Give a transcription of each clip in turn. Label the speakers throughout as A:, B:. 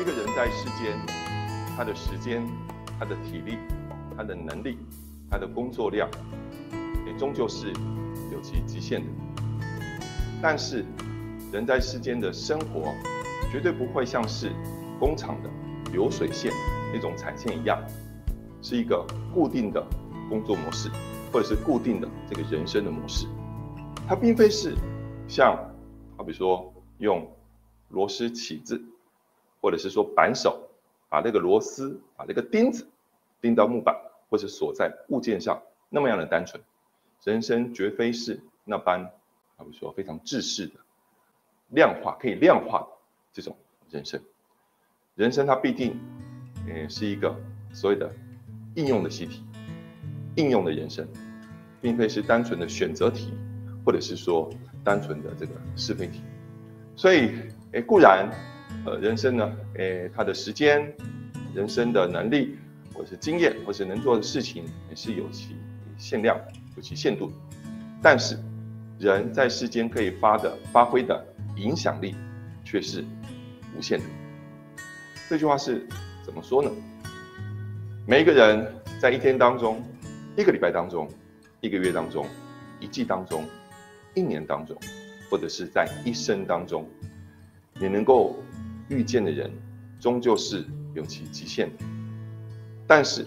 A: 一个人在世间，他的时间、他的体力、他的能力、他的工作量，也终究是有其极限的。但是，人在世间的生活，绝对不会像是工厂的流水线那种产线一样，是一个固定的工作模式，或者是固定的这个人生的模式。它并非是像，好比说用螺丝起子，或者是说扳手，把那个螺丝、把那个钉子钉到木板，或者锁在物件上，那么样的单纯。人生绝非是那般，好比说非常制式的量化可以量化的这种人生。人生它必定，呃，是一个所谓的应用的习题，应用的人生，并非是单纯的选择题，或者是说单纯的这个是非题。所以，诶，固然。呃，人生呢，诶，他的时间、人生的能力，或是经验，或是能做的事情，也是有其限量、有其限度。但是，人在世间可以发的、发挥的影响力，却是无限的。这句话是怎么说呢？每一个人在一天当中、一个礼拜当中、一个月当中、一季当中、一年当中，或者是在一生当中，你能够。遇见的人，终究是有其极限的。但是，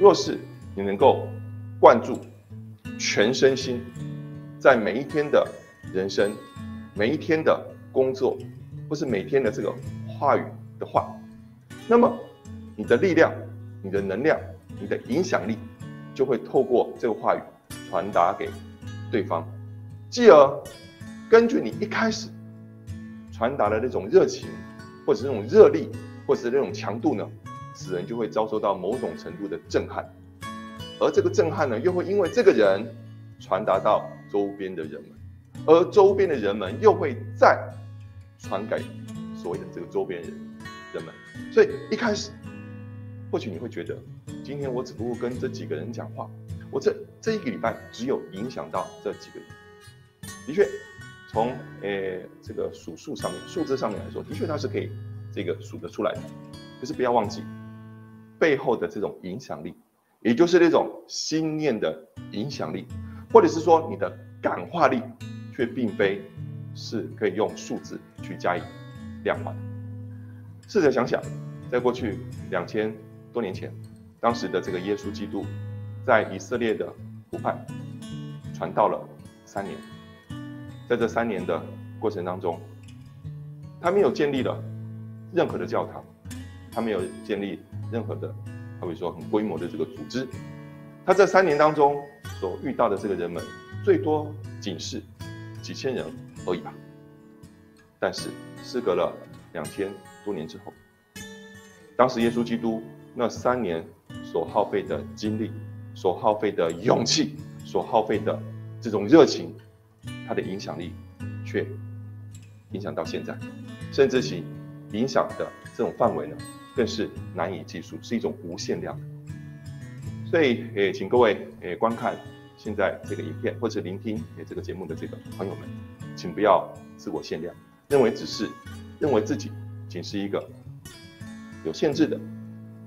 A: 若是你能够灌注全身心，在每一天的人生、每一天的工作，或是每天的这个话语的话，那么你的力量、你的能量、你的影响力，就会透过这个话语传达给对方，继而根据你一开始传达的那种热情。或者是那种热力，或者是那种强度呢，使人就会遭受到某种程度的震撼，而这个震撼呢，又会因为这个人传达到周边的人们，而周边的人们又会再传给所谓的这个周边人人们。所以一开始，或许你会觉得，今天我只不过跟这几个人讲话，我这这一个礼拜只有影响到这几个人。的确。从诶这个数数上面、数字上面来说，的确它是可以这个数得出来的。可是不要忘记背后的这种影响力，也就是那种心念的影响力，或者是说你的感化力，却并非是可以用数字去加以量化的。试着想想，在过去两千多年前，当时的这个耶稣基督在以色列的湖畔传道了三年。在这三年的过程当中，他没有建立了任何的教堂，他没有建立任何的，他会说很规模的这个组织。他这三年当中所遇到的这个人们，最多仅是几千人而已吧。但是，事隔了两千多年之后，当时耶稣基督那三年所耗费的精力、所耗费的勇气、所耗费的这种热情。它的影响力却影响到现在，甚至其影响的这种范围呢，更是难以计数，是一种无限量的。所以，诶，请各位诶观看现在这个影片，或者聆听诶这个节目的这个朋友们，请不要自我限量，认为只是认为自己仅是一个有限制的，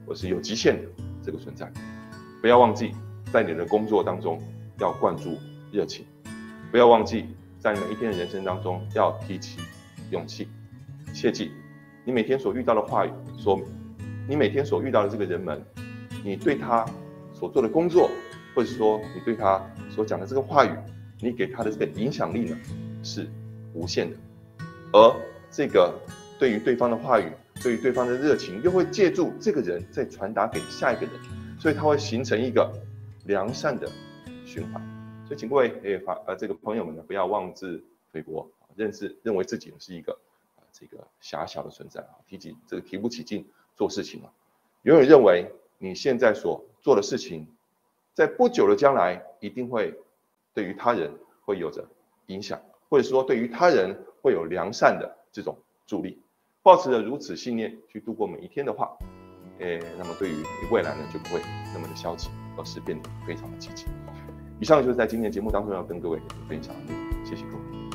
A: 或是有极限的这个存在。不要忘记，在你的工作当中要灌注热情。不要忘记，在每一天的人生当中，要提起勇气。切记，你每天所遇到的话语，所你每天所遇到的这个人们，你对他所做的工作，或者说你对他所讲的这个话语，你给他的这个影响力呢，是无限的。而这个对于对方的话语，对于对方的热情，又会借助这个人再传达给下一个人，所以它会形成一个良善的循环。所以，请各位诶，法呃，这个朋友们呢，不要妄自菲薄，认识认为自己是一个啊这个狭小的存在啊，提起这个提不起劲做事情啊，永远认为你现在所做的事情，在不久的将来一定会对于他人会有着影响，或者说对于他人会有良善的这种助力。抱持着如此信念去度过每一天的话，诶，那么对于你未来呢，就不会那么的消极，而是变得非常的积极。以上就是在今天节目当中要跟各位分享的内容，谢谢各位。